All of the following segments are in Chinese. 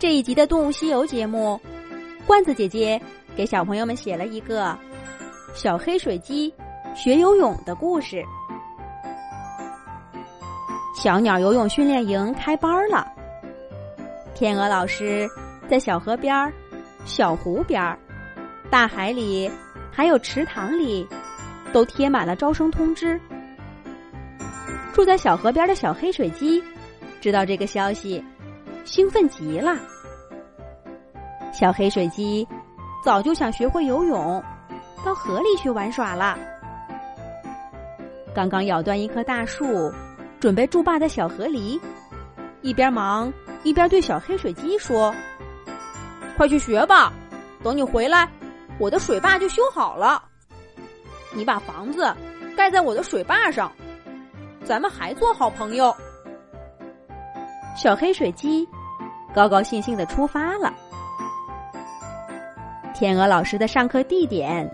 这一集的《动物西游》节目，罐子姐姐给小朋友们写了一个小黑水鸡学游泳的故事。小鸟游泳训练营开班了，天鹅老师在小河边、小湖边、大海里，还有池塘里，都贴满了招生通知。住在小河边的小黑水鸡知道这个消息。兴奋极了，小黑水鸡早就想学会游泳，到河里去玩耍了。刚刚咬断一棵大树，准备筑坝的小河狸，一边忙一边对小黑水鸡说：“快去学吧，等你回来，我的水坝就修好了。你把房子盖在我的水坝上，咱们还做好朋友。”小黑水鸡。高高兴兴的出发了。天鹅老师的上课地点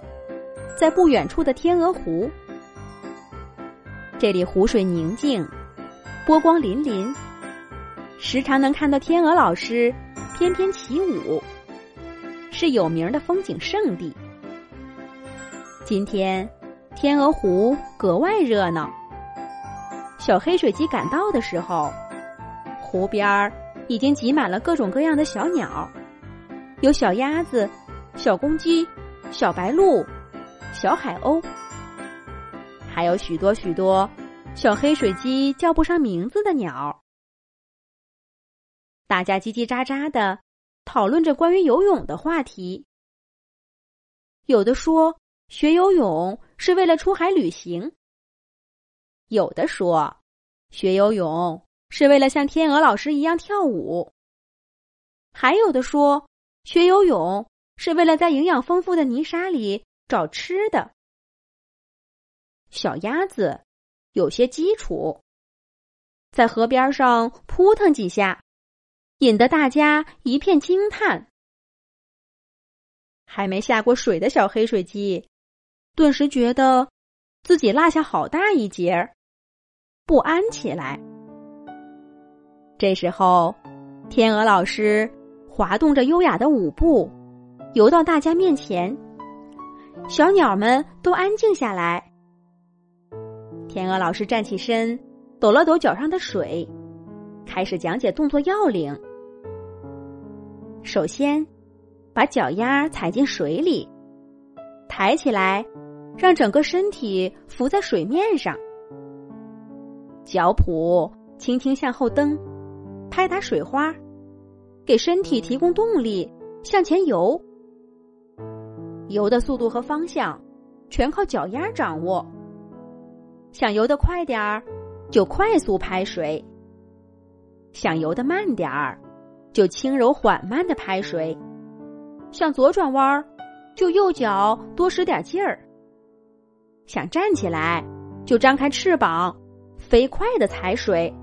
在不远处的天鹅湖，这里湖水宁静，波光粼粼，时常能看到天鹅老师翩翩起舞，是有名的风景胜地。今天天鹅湖格外热闹。小黑水鸡赶到的时候，湖边儿。已经挤满了各种各样的小鸟，有小鸭子、小公鸡、小白鹭、小海鸥，还有许多许多小黑水鸡叫不上名字的鸟。大家叽叽喳喳的讨论着关于游泳的话题，有的说学游泳是为了出海旅行，有的说学游泳。是为了像天鹅老师一样跳舞，还有的说学游泳是为了在营养丰富的泥沙里找吃的。小鸭子有些基础，在河边上扑腾几下，引得大家一片惊叹。还没下过水的小黑水鸡，顿时觉得自己落下好大一截儿，不安起来。这时候，天鹅老师滑动着优雅的舞步，游到大家面前。小鸟们都安静下来。天鹅老师站起身，抖了抖脚上的水，开始讲解动作要领。首先，把脚丫踩进水里，抬起来，让整个身体浮在水面上。脚蹼轻轻向后蹬。拍打水花，给身体提供动力，向前游。游的速度和方向，全靠脚丫掌握。想游得快点儿，就快速拍水；想游得慢点儿，就轻柔缓慢的拍水。想左转弯儿，就右脚多使点劲儿。想站起来，就张开翅膀，飞快的踩水。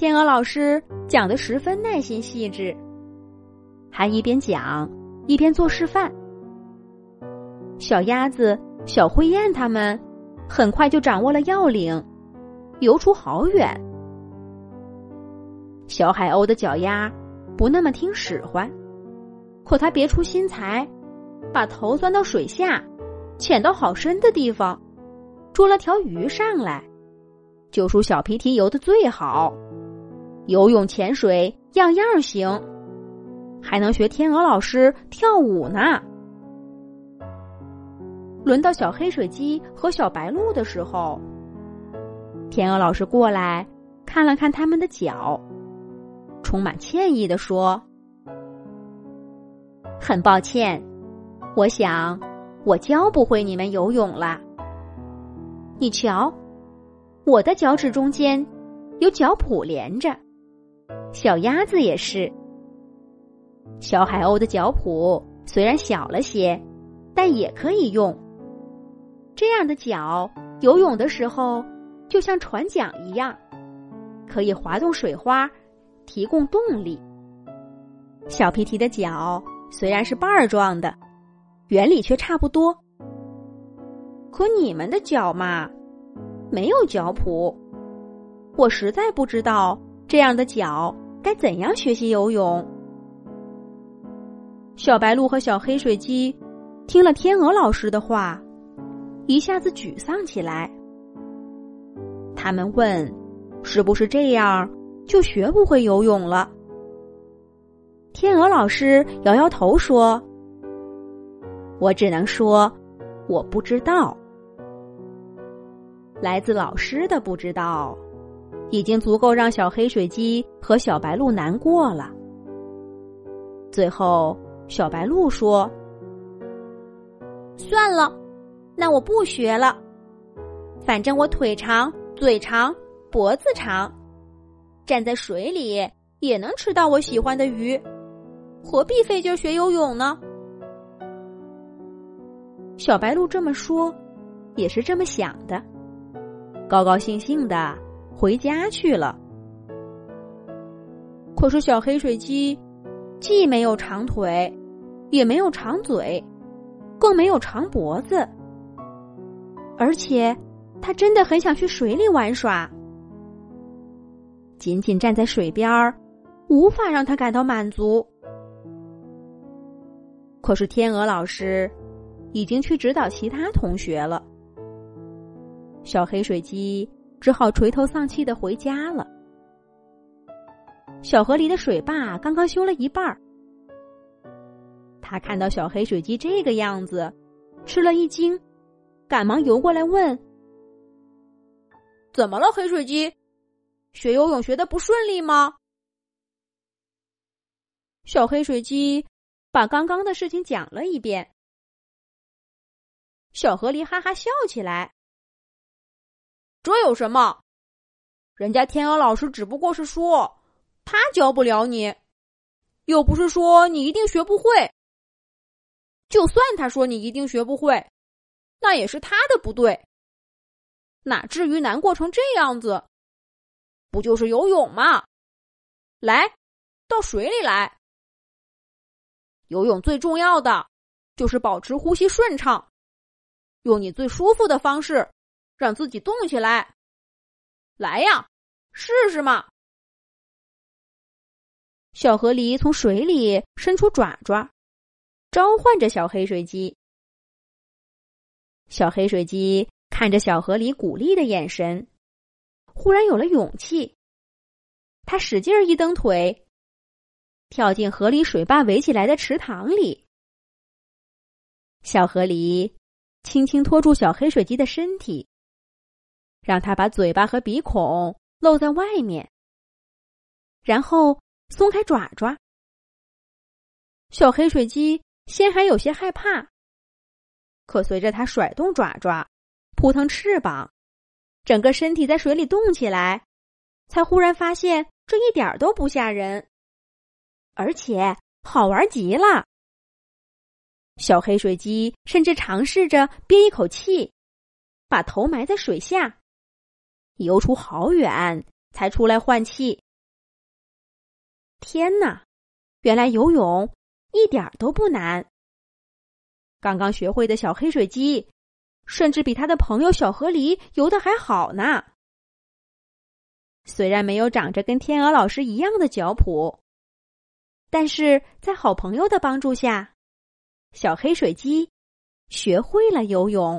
天鹅老师讲的十分耐心细致，还一边讲一边做示范。小鸭子、小灰雁它们很快就掌握了要领，游出好远。小海鸥的脚丫不那么听使唤，可它别出心裁，把头钻到水下，潜到好深的地方，捉了条鱼上来，就属小皮提游的最好。游泳、潜水样样行，还能学天鹅老师跳舞呢。轮到小黑水鸡和小白鹭的时候，天鹅老师过来看了看他们的脚，充满歉意的说：“很抱歉，我想我教不会你们游泳了。你瞧，我的脚趾中间有脚蹼连着。”小鸭子也是。小海鸥的脚蹼虽然小了些，但也可以用。这样的脚游泳的时候就像船桨一样，可以滑动水花，提供动力。小皮皮的脚虽然是瓣儿状的，原理却差不多。可你们的脚嘛，没有脚蹼，我实在不知道。这样的脚该怎样学习游泳。小白鹿和小黑水鸡听了天鹅老师的话，一下子沮丧起来。他们问：“是不是这样就学不会游泳了？”天鹅老师摇摇头说：“我只能说，我不知道。来自老师的不知道，已经足够让小黑水鸡和小白鹿难过了。”最后，小白鹿说：“算了，那我不学了。反正我腿长、嘴长、脖子长，站在水里也能吃到我喜欢的鱼。”何必费劲学游泳呢？小白鹿这么说，也是这么想的，高高兴兴的回家去了。可是小黑水鸡既没有长腿，也没有长嘴，更没有长脖子，而且它真的很想去水里玩耍。仅仅站在水边儿，无法让它感到满足。可是天鹅老师已经去指导其他同学了，小黑水鸡只好垂头丧气的回家了。小河里的水坝刚刚修了一半儿，他看到小黑水鸡这个样子，吃了一惊，赶忙游过来问：“怎么了，黑水鸡？学游泳学的不顺利吗？”小黑水鸡。把刚刚的事情讲了一遍，小河狸哈哈笑起来。这有什么？人家天鹅老师只不过是说他教不了你，又不是说你一定学不会。就算他说你一定学不会，那也是他的不对。哪至于难过成这样子？不就是游泳吗？来，到水里来。游泳最重要的就是保持呼吸顺畅，用你最舒服的方式让自己动起来。来呀，试试嘛！小河狸从水里伸出爪爪，召唤着小黑水鸡。小黑水鸡看着小河狸鼓励的眼神，忽然有了勇气。他使劲一蹬腿。跳进河里水坝围起来的池塘里，小河狸轻轻托住小黑水鸡的身体，让他把嘴巴和鼻孔露在外面，然后松开爪爪。小黑水鸡先还有些害怕，可随着它甩动爪爪、扑腾翅膀，整个身体在水里动起来，才忽然发现这一点都不吓人。而且好玩极了。小黑水鸡甚至尝试着憋一口气，把头埋在水下，游出好远才出来换气。天哪，原来游泳一点都不难。刚刚学会的小黑水鸡，甚至比他的朋友小河狸游的还好呢。虽然没有长着跟天鹅老师一样的脚蹼。但是在好朋友的帮助下，小黑水鸡学会了游泳。